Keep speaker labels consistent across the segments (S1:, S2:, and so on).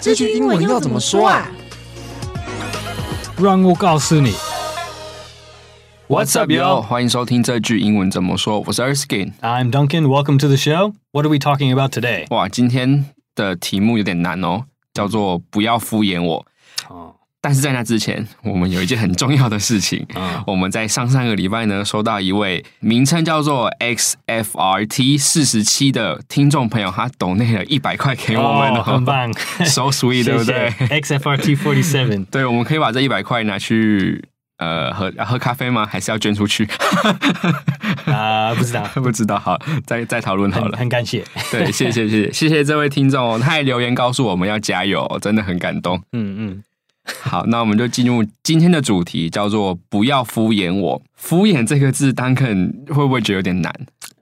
S1: 这句英文要怎么说啊？
S2: 让我告诉你。
S3: What's up, yo？欢迎收听这句英文怎么说。我是 Erskine。
S2: I'm Duncan. Welcome to the show. What are we talking about today?
S3: 哇，今天的题目有点难哦，叫做不要敷衍我。
S2: 哦，
S3: 但是在那之前，我们有一件很重要的事情。
S2: 嗯
S3: 我们在上上个礼拜呢，收到一位名称叫做 XFRT 四十七的听众朋友，他抖内了一百块给我们
S2: 哦，很棒，
S3: so sweet，对不对？
S2: 谢谢 XFRT forty seven.
S3: 对，我们可以把这一百块拿去呃喝喝咖啡吗？还是要捐出去？
S2: 啊，不知道，
S3: 不知道，好，再再讨论好了。
S2: 很感谢。
S3: 对，谢谢谢谢谢谢这位听众哦，他还留言告诉我们要加油哦，真的很感动。
S2: 嗯嗯，
S3: 好，那我们就进入今天的主题，叫做“不要敷衍我”。敷衍这个字，Duncan 会不会觉得有点难？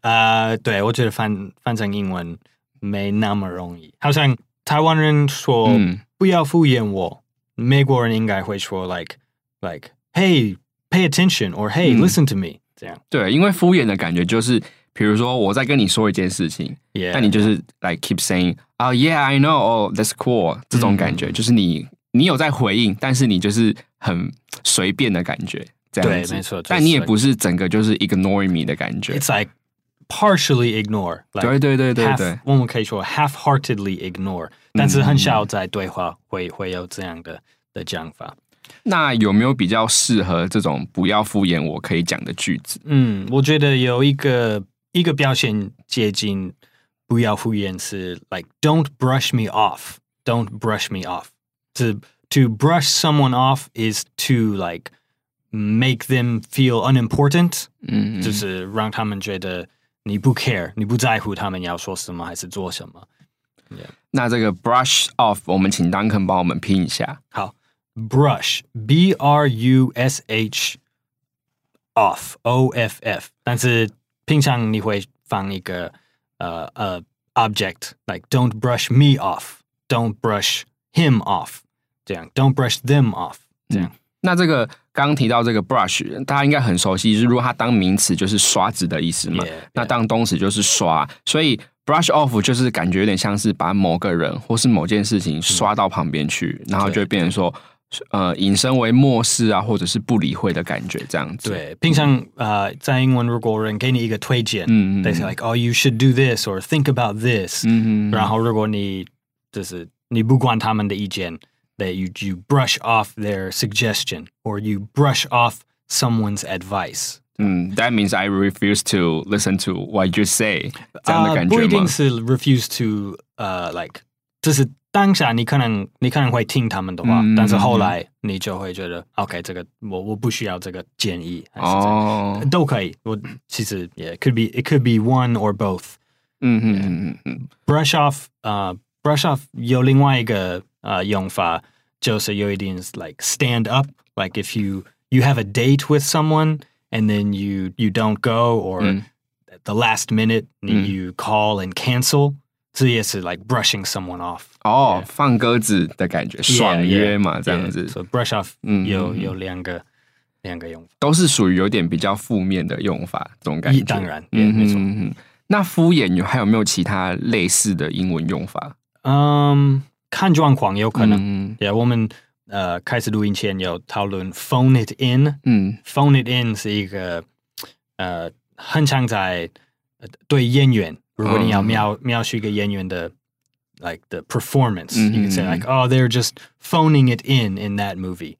S2: 呃，对我觉得翻翻成英文没那么容易，好像台湾人说
S3: 嗯
S2: 不要敷衍我，美国人应该会说 like like hey pay attention or hey
S3: 嗯。
S2: listen to me 这样。
S3: 对，因为敷衍的感觉就是，比如说我在跟你说一件事情
S2: ，Yeah，
S3: 但你就是 like keep saying 啊、yeah I know. Oh that's cool 这种感觉，就是你你有在回应，但是你就是很随便的感觉，这样子。
S2: 对没错
S3: 但你也不是整个就是 ignoring me 的感觉。
S2: It's like partially ignore，like
S3: 对对对对对，
S2: 我们可以说 half-heartedly ignore，但是很少在对话会会有这样的的讲法。
S3: 那有没有比较适合这种不要敷衍我可以讲的句子？
S2: 嗯，我觉得有一个一个表现接近不要敷衍是 like don't brush me off，don't brush me off。是 to brush someone off is to like make them feel unimportant，
S3: 嗯，
S2: 就是让他们觉得你不 care，你不在乎他们要说什么还是做什么。
S3: 那这个 brush off，我们请 Duncan 帮我们拼一下。
S2: 好，brush b r u s h off o f f，但是平常你会放一个呃呃 object like don't brush me off，don't brush him off， 这样。Don't brush them off，这样。
S3: 那这个刚刚提到这个 brush，大家应该很熟悉，就是如果它当名词就是刷子的意思嘛。
S2: Yeah,
S3: 那当动词就是刷，所以 brush off 就是感觉有点像是把某个人或是某件事情刷到旁边去，然后就变成说，呃，引申为漠视啊，或者是不理会的感觉，这样子。，
S2: 对，平常呃，在英文如果人给你一个推荐，
S3: 嗯嗯
S2: they say like oh you should do this or think about this，
S3: 嗯、嗯
S2: 然后如果你就是你不管他们的意见 ，that you you brush off their suggestion or you brush off someone's advice。
S3: 嗯，That means I refuse to listen to what you say，这样的
S2: 啊
S3: 感觉吗
S2: 不一定？是 refuse to 呃、like，就是当下你可能你可能会听他们的话，
S3: 嗯
S2: 但是后来你就会觉得 OK，这个我我不需要这个建议，还是这样、
S3: 哦，
S2: 都可以。我其实 yeah it could be it could be one or both。
S3: 嗯嗯嗯嗯嗯，
S2: brush off 呃、brush off 有另外一个 呃用法，就是有一点 like stand up like if you you have a date with someone and then you you don't go or
S3: 嗯
S2: at the last minute 你
S3: 嗯
S2: you call and cancel，这也是 like brushing someone off。
S3: 哦，放鸽子的感觉，爽约嘛，这样子
S2: So brush off
S3: 嗯
S2: 有
S3: 嗯嗯
S2: 有两个两个用法。
S3: 都是属于有点比较负面的用法，这种感觉。
S2: 当然
S3: 嗯
S2: 没错
S3: 嗯嗯。那敷衍有还有没有其他类似的英文用法？
S2: 嗯， 看状况有可能。
S3: 嗯
S2: Yeah，我们呃开始录音前有讨论 phone it in。
S3: 嗯
S2: phone it in 是一个呃很常在呃对演员，如果你要
S3: 嗯
S2: 描、描述一个演员的 like the performance，、
S3: 嗯
S2: you can say
S3: 嗯
S2: like oh they're just phoning it in in that movie。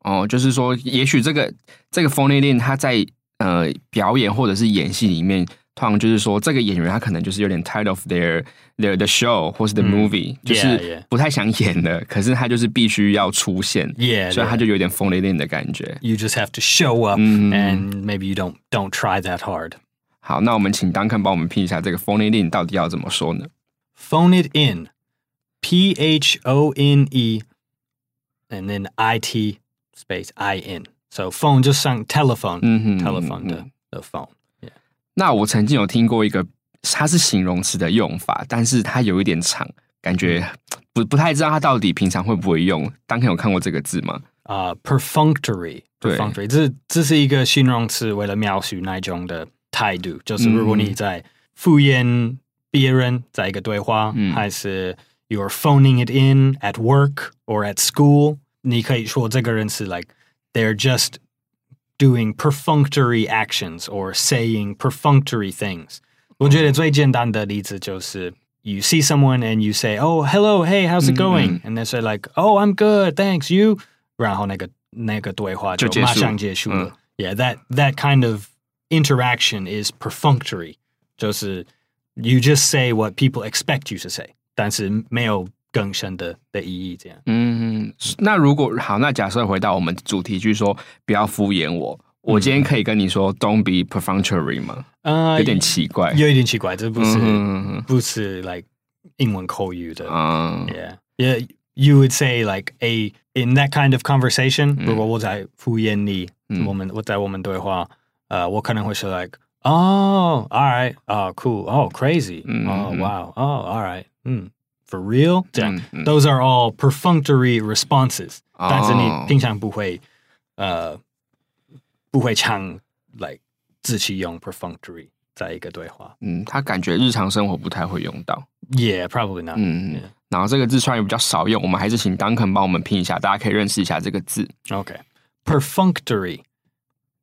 S3: 哦，就是说，也许这个这个 phone it in，他在呃表演或者是演戏里面，通常就是说，这个演员他可能就是有点 tired of their their the show 或是 the movie，、就
S2: yeah,
S3: 是
S2: yeah
S3: 不太想演了，可是他就是必须要出现
S2: Yeah，
S3: 所以他
S2: yeah
S3: 就有点 phone it in 的感觉。
S2: You just have to show up
S3: 嗯
S2: and maybe you don't don't try that hard.
S3: 好，那我们请 Duncan 帮我们拼一下这个 phone it in 到底要怎么说呢？
S2: Phone it in, P H O N E, and then I T space I N. So phone 就像 telephone，、
S3: 嗯哼
S2: telephone 的、
S3: 嗯嗯
S2: 的 phone。
S3: 那我曾经有听过一个，它是形容词的用法，但是它有一点长，感觉不不太知道它到底平常会不会用。当天有看过这个字吗？
S2: 啊、perfunctory
S3: 对
S2: perfunctory，这这是一个形容词，为了描述那种的态度，就是如果你在敷衍别人，在一个对话，
S3: 嗯
S2: 还是 you're phoning it in at work or at school. 你可以说这个人是 like they're just doing perfunctory actions or saying perfunctory things. 我觉得最简单的例子就是 you see someone and you say, "Oh, hello, hey, how's it going?" And they say like, "Oh, I'm good, thanks. You?" 然后那个那个对话就马上结束了。Yeah, that that kind of interaction is perfunctory. 就是 you just say what people expect you to say，但是没有 更深的的意义。这样，
S3: 嗯，那如果好，那假设回到我们主题，就是说不要敷衍我。我今天可以跟你说 "Don't be perfunctory" 吗？呃，有点奇怪，
S2: 有一点奇怪，这不是不是 like 英文口语的。嗯，Yeah, yeah. You would say like a in that kind of conversation，如果我在敷衍你，我们我在我们对话，呃，我可能会说 like Oh, all right. Oh, cool. Oh, crazy. Mm-hmm. Oh, wow. Oh, all right. Mm. For real? Mm-hmm. Those are all perfunctory responses. Oh. 但是你平常不会呃不会唱 like 自己用 perfunctory 在一个对话。
S3: 嗯，他感觉日常生活不太会用到。
S2: Yeah, probably not.
S3: 嗯，然后这个字虽然比较少用，我们还是请 Duncan 帮我们拼一下，大家可以认识一下这个字。
S2: Okay, perfunctory,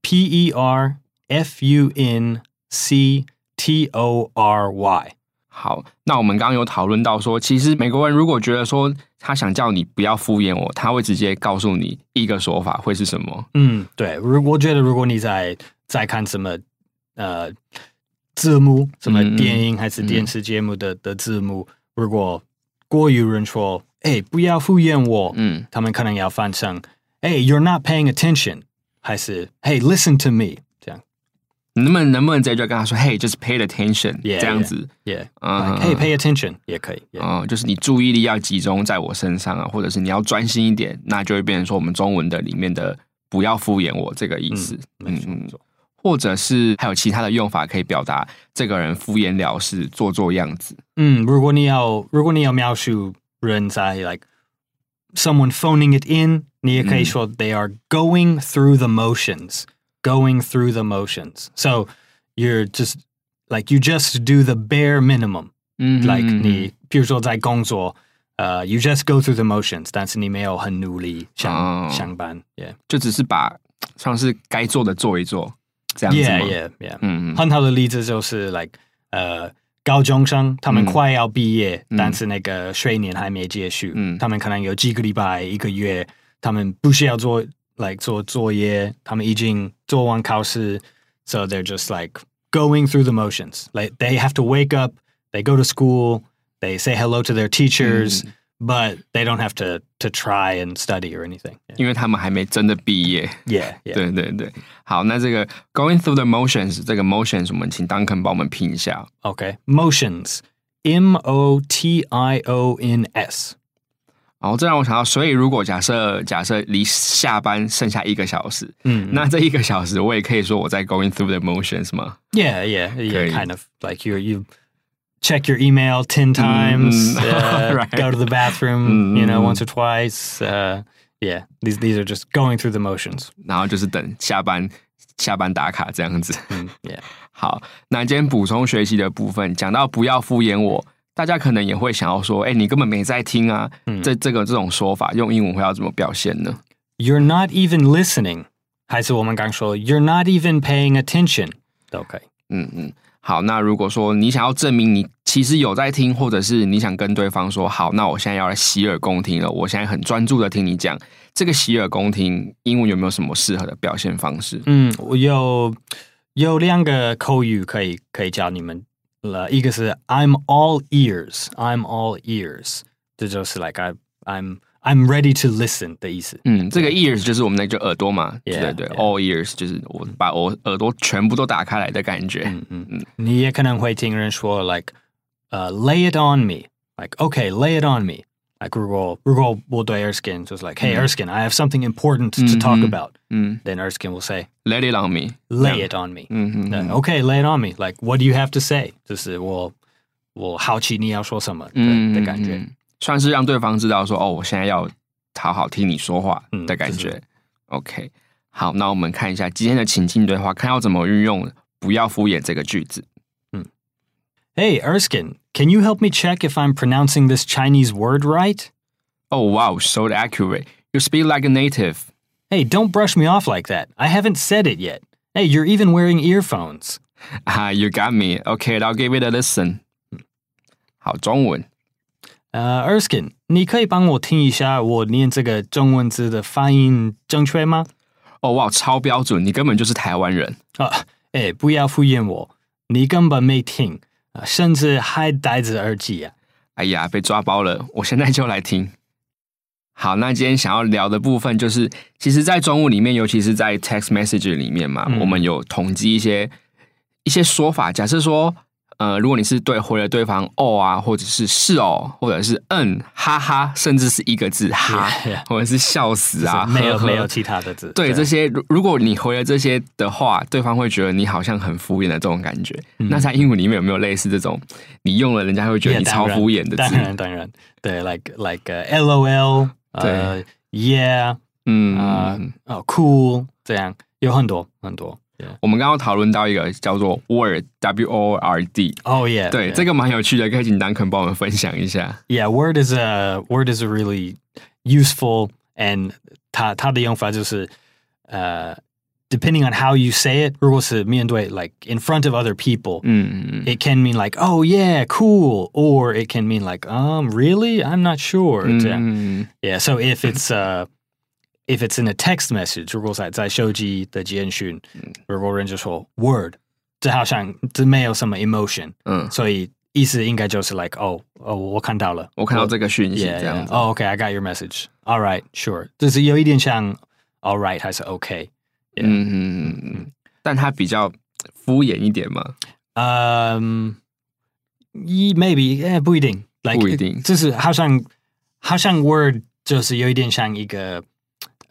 S2: P E R F U N C T O R Y。
S3: 好，那我们刚刚有讨论到说，其实美国人如果觉得说他想叫你不要敷衍我，他会直接告诉你一个说法会是什么？
S2: 嗯，对，如我觉得如果你在在看什么呃字幕，什么电影还是电视节目的的字幕，如果过于人说，哎，不要敷衍我，嗯，他们可能要翻成，哎，You're not paying attention，还是 Hey listen to me。
S3: 你能不能能不能直接就跟他说，Hey, just pay attention，这样子
S2: ，Yeah，嗯，Hey, pay attention 也可以，
S3: 啊，就是你注意力要集中在我身上啊，或者是你要专心一点，那就会变成说我们中文的里面的不要敷衍我这个意思，
S2: 嗯嗯，
S3: 或者是还有其他的用法可以表达这个人敷衍了事、做做样子。
S2: 嗯，如果你要如果你要描述人在 like someone phoning it in，你也可以说 they are going through the motions。going through the motions. So you're just like you just do the bare minimum. Mm-hmm. Like 你比如说在工作，呃、uh,，you just go through the motions，但是你没有很努力上、oh. 上班，yeah，
S3: 就只是把像是该做的做一做，这样子吗？
S2: Yeah, yeah, yeah。嗯嗯，很好的例子就是 like 呃。高中生他们快要毕业，嗯、但是那个学年还没结束，嗯，他们可能有几个礼拜、一个月，他们不需要做 like 做作业，他们已经做完考试，so they're just like going through the motions. Like they have to wake up, they go to school, they say hello to their teachers, but they don't have to to try and study or anything.
S3: 因为他们还没真的毕业。
S2: Yeah,
S3: yeah. 对对对。好，那这个 going through the motions，这个 motions 我们请 Duncan 帮我们拼一下。
S2: Okay, motions, M O T I O N S.
S3: 然后这让我想到，所以如果假设假设离下班剩下一个小时，嗯，那这一个小时我也可以说我在 going through the motions 吗
S2: ？Yeah, yeah, yeah, kind of like you you check your email ten times, uh, right. go to the bathroom, you know, once or twice. Uh, yeah, these these are just going through the motions.
S3: 然后就是等下班下班打卡这样子。
S2: 嗯，Yeah，
S3: 好，那今天补充学习的部分讲到不要敷衍我。大家可能也会想要说，哎，你根本没在听啊！这这个这种说法，用英文会要怎么表现呢
S2: ？You're not even listening，还是我们刚说 You're not even paying attention 都可以。
S3: 嗯嗯，好。那如果说你想要证明你其实有在听，或者是你想跟对方说，好，那我现在要来洗耳恭听了，我现在很专注的听你讲。这个洗耳恭听，英文有没有什么适合的表现方式？
S2: 嗯，我有有两个口语可以可以教你们。了，一个是 I'm all ears，I'm all ears，这就是 like I I'm I'm ready to listen 的意思。
S3: 嗯，这个 ears 就是我们那个耳朵嘛，对对对，all ears 就是我把我耳朵全部都打开来的感觉。嗯
S2: 嗯嗯，你也可能会听人说 like，呃、uh,，lay it on me，like okay，lay it on me。 like 如果如果我对 Erskine just like, hey Erskine, I have something important to talk about. Then Erskine will say,
S3: let it on me.
S2: Lay it on me. Then, okay, lay it on me. Like what do you have to say? 就是我我好奇你要说什么的的感觉，
S3: 算是让对方知道说哦，我现在要好好听你说话的感觉。OK，好，那我们看一下今天的情境对话，看要怎么运用“不要敷衍”这个句子。
S2: Hey, Erskine, can you help me check if I'm pronouncing this Chinese word right?
S3: Oh wow, so accurate. You speak like a native.
S2: Hey, don't brush me off like that. I haven't said it yet. Hey, you're even wearing earphones.
S3: Ah, you got me. Okay, I'll give it a listen. 好，中文。
S2: 呃、e r s k i n e 你可以帮我听一下我念这个中文字的发音正确吗？
S3: 哦哇，超标准！你根本就是台湾人。
S2: 啊，哎，不要敷衍我，你根本没听 啊，甚至还戴着耳机啊！
S3: 哎呀，被抓包了！我现在就来听。好，那今天想要聊的部分就是，其实，在中文里面，尤其是在 text message 里面嘛，我们有统计一些一些说法。假设说。呃，如果你是对回了对方哦啊，或者是是哦，或者是嗯哈哈，甚至是一个字哈，或者是笑死啊，
S2: 没有没有其他的字。
S3: 对这些，如果你回了这些的话，对方会觉得你好像很敷衍的这种感觉。那在英文里面有没有类似这种，你用了人家会觉得你超敷衍的字？
S2: 当然当然，对，like like L O L，对，Yeah，嗯啊，哦，Cool，这样有很多很多。
S3: 我们刚刚讨论到一个叫做 Word W O R D，
S2: 哦耶，
S3: 对，这个蛮有趣的，可以请 Duncan 帮我们分享一下。
S2: Yeah，Word is a Word is a really useful and 它它的用法就是呃。depending on how you say it, 如果是面对 like in front of other people, mm. it can mean like, oh yeah, cool, or it can mean like, um, really? I'm not sure. Mm. Yeah. So if it's uh if it's in a text message，如果在在手机的简讯，如果人就说 word，这好像这没有什么 emotion，嗯，所以意思应该就是 like 哦哦，我看到了，
S3: 我看到这个讯息这样子。
S2: 哦，OK，I got your message，all right，sure，就是有一点像 all right 还是 OK，嗯嗯
S3: 嗯嗯，但它比较敷衍一点嘛。
S2: 嗯，一 maybe 哎不一定，
S3: 不一定，
S2: 就是好像好像 word 就是有一点像一个。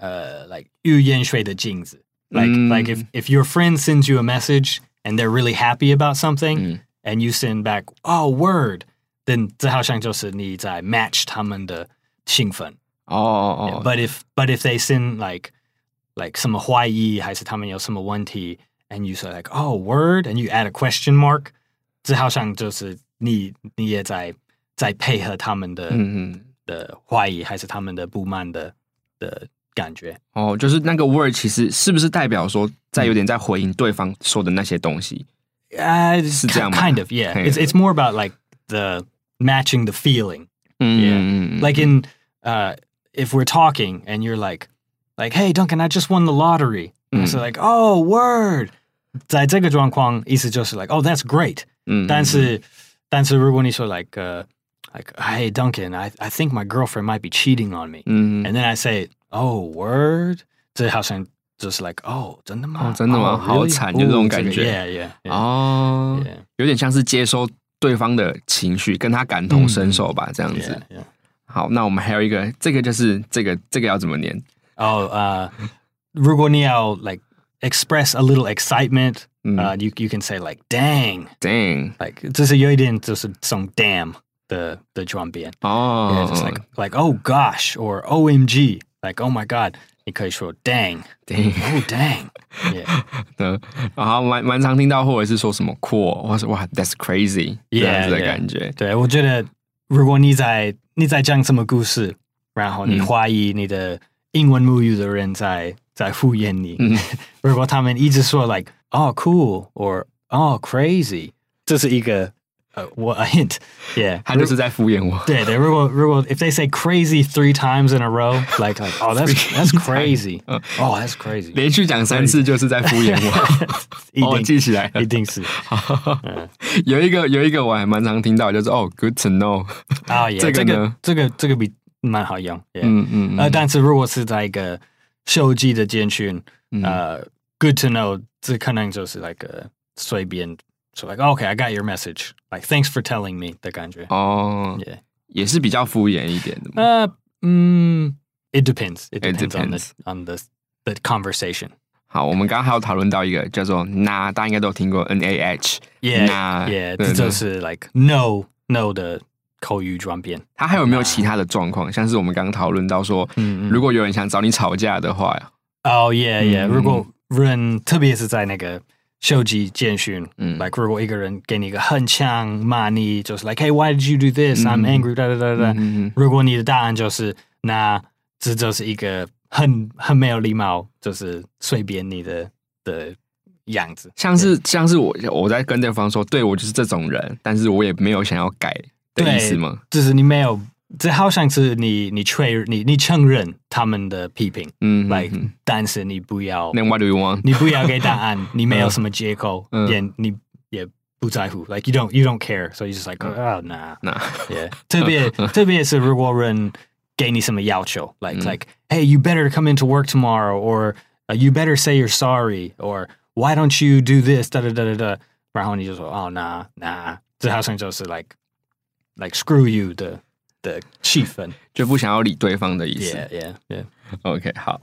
S2: uh, like 预言水的镜子. Like mm. like if if your friend sends you a message and they're really happy about something mm. and you send back oh word, then 这好像就是你在 match 他们的兴奋。
S3: 哦哦。
S2: Yeah, but if but if they send like like 什么怀疑还是他们有什么问题 and you say like oh word and you add a question mark，这好像就是你你也在在配合他们的、嗯、的怀疑还是他们的不满的的 感觉
S3: 哦，就是那个 word 其实是不是代表说在有点在回应对方说的那些东西？
S2: 呃，是这样吗？Kind of, yeah. It's it's more about like the matching the feeling. Yeah, like in uh, if we're talking and you're like, like, hey, Duncan, I just won the lottery. So like, oh, word. 在这个状况，意思就是 like, oh, that's great. 嗯，但是但是如果你说 like, uh, like, hey, Duncan, I I think my girlfriend might be cheating on me. And then I say oh word，这好像就是 like 哦，真的吗？
S3: 哦，真的吗？好惨，就这种感觉。
S2: Yeah,
S3: yeah. 哦，有点像是接收对方的情绪，跟他感同身受吧，这样子。好，那我们还有一个，这个就是这个这个要怎么念？
S2: 哦，呃，如果你要 like express a little excitement，呃，you you can say like dang,
S3: dang,
S2: like 这是有一点就是从 damn 的的转变。
S3: 哦，
S2: just like like oh gosh or OMG。 Like oh my god，你可以说 dang，dang，oh dang，
S3: 对，然后蛮蛮常听到，或者是说什么 cool，或是哇 that's crazy 这样子的感觉。
S2: 对我觉得，如果你在你在讲什么故事，然后你怀疑你的英文母语的人在在敷衍你，如果他们一直说 like oh cool or oh crazy，这是一个 呃，我 a hint, yeah，
S3: 他就是在敷衍我。
S2: 对对，如果如果 if they say crazy three times in a row, like like oh that's that's crazy, oh that's crazy，
S3: 连续讲三次就是在敷衍我。我记起来，
S2: 一定是。
S3: 有一个有一个我还蛮常听到，就是哦，good to know。
S2: 啊，这个呢，这个这个比蛮好用。嗯嗯。呃，但是如果是在一个手机的简讯，呃，good to know，这可能就是 like 随便。 So like, okay, I got your message. Like, thanks for telling me 的感觉。
S3: 哦，Yeah，也是比较敷衍一点的。
S2: 呃，嗯，It depends. It depends on the on the the conversation.
S3: 好，我们刚刚还有讨论到一个叫做 “nah”，大家应该都有听过 “n a
S2: h”，Yeah，Yeah，这就是 like no no 的口语转变。
S3: 它还有没有其他的状况？像是我们刚刚讨论到说，如果有人想找你吵架的话，
S2: 哦，Yeah，Yeah，如果人特别是在那个。 秀吉简讯，嗯，like 如果一个人给你一个很强骂你，就是 like hey why did you do this? I'm angry 哒哒哒哒，如果你的答案就是那这就是一个很很没有礼貌，就是随便你的的样子，
S3: 像是像是我我在跟对方说，对我就是这种人，但是我也没有想要改的意思吗？
S2: 就是你没有。这好像是你你确你你承认他们的批评，嗯，like，但是你不要，
S3: Then what do you want？
S2: 你不要给答案，你没有什么借口，也你也不在乎，like you don't you don't care，so you just like oh nah
S3: nah
S2: yeah，特别特别是如果人给你什么要求，like like hey you better come into work tomorrow or you better say you're sorry or why don't you do this 哒哒哒哒哒，然后你就说哦 nah nah，这好像就是 like like screw you 的。 的气氛，
S3: 就不想要理对方的意
S2: 思。Yeah, yeah,
S3: OK，好，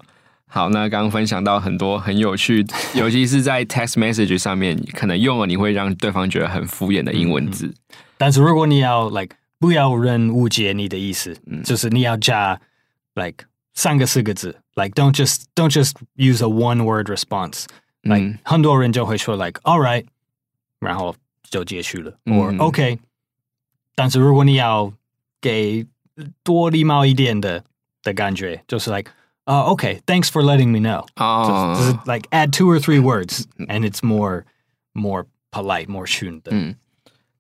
S3: 好。那刚刚分享到很多很有趣，尤其是在 text message 上面，可能用了你会让对方觉得很敷衍的英文字。
S2: 但是如果你要 like 不要人误解你的意思，就是你要加 like 三个四个字，like don't just don't just use a one word response。like 很多人就会说 like all right，然后就结束了，or OK。但是如果你要给多礼貌一点的的感觉，就是 like 啊、uh,，OK，thanks、okay, for letting me know。哦，就是 like add two or three words and it's more more polite, more 训的。嗯，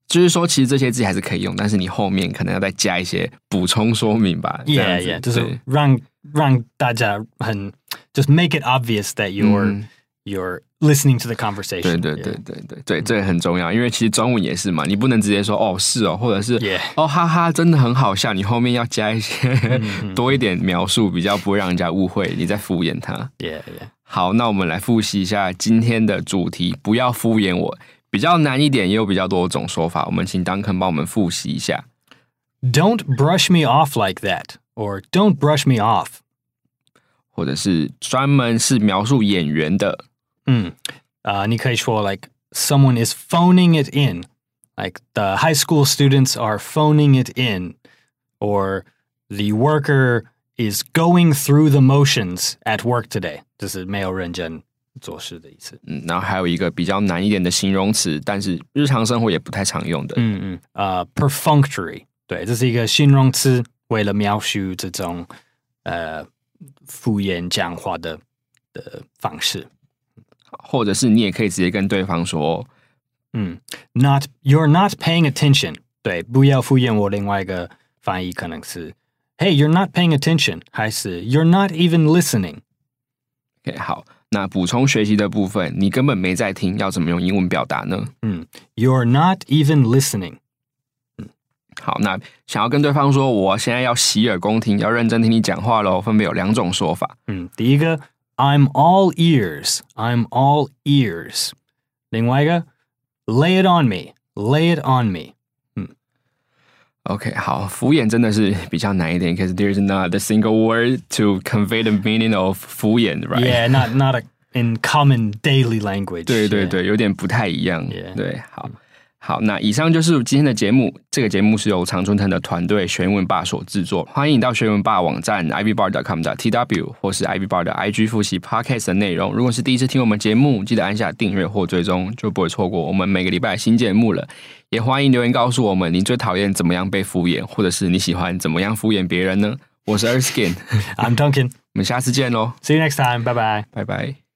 S3: 就是说，其实这些字还是可以用，但是你后面可能要再加一些补充说明吧。
S2: Yeah, yeah，就是让让大家很，just make it obvious that you're、嗯、 you're listening to the conversation。
S3: 对对对对对对，这个很重要，因为其实中文也是嘛，你不能直接说哦是哦，或者是哦哈哈，真的很好笑，你后面要加一些多一点描述，比较不会让人家误会你在敷衍他。
S2: Yeah yeah。
S3: 好，那我们来复习一下今天的主题，不要敷衍我。比较难一点，也有比较多种说法，我们请 Duncan 帮我们复习一下。
S2: Don't brush me off like that, or don't brush me off，
S3: 或者是专门是描述演员的。
S2: 嗯，啊、uh,，你可以说 like someone is phoning it in, like the high school students are phoning it in, or the worker is going through the motions at work today，这是没有认真做事的意思。
S3: 嗯，然后还有一个比较难一点的形容词，但是日常生活也不太常用的。
S2: 嗯嗯，呃、uh,，perfunctory，对，这是一个形容词，为了描述这种呃敷衍讲话的的方式。
S3: 或者是你也可以直接跟对方说，
S2: 嗯，not you're not paying attention，对，不要敷衍我。另外一个翻译可能是，Hey, you're not paying attention，还是 You're not even listening。
S3: OK，好，那补充学习的部分，你根本没在听，要怎么用英文表达呢？
S2: 嗯，You're not even listening。
S3: 嗯，好，那想要跟对方说，我现在要洗耳恭听，要认真听你讲话喽，分别有两种说法。
S2: 嗯，第一个。I'm all ears. I'm all ears. 另外一个，lay it on me. Lay it on me. 嗯，
S3: OK，好，敷衍真的是比较难一点，because there's not a single word to convey the meaning of 敷衍，right?
S2: Yeah, not not a, in common daily language.
S3: 对对对，有点不太一样。对，好。 好，那以上就是今天的节目。这个节目是由常春藤的团队学文霸所制作。欢迎到学文霸网站 ivybar.com 的 tw 或是 ivybar 的 IG 复习 podcast 的内容。如果是第一次听我们节目，记得按下订阅或追踪，就不会错过我们每个礼拜新节目了。也欢迎留言告诉我们，你最讨厌怎么样被敷衍，或者是你喜欢怎么样敷衍别人呢？我是 Erskin，I'm
S2: Duncan，
S3: 我们下次见喽
S2: ，See you next time，拜拜，
S3: 拜拜。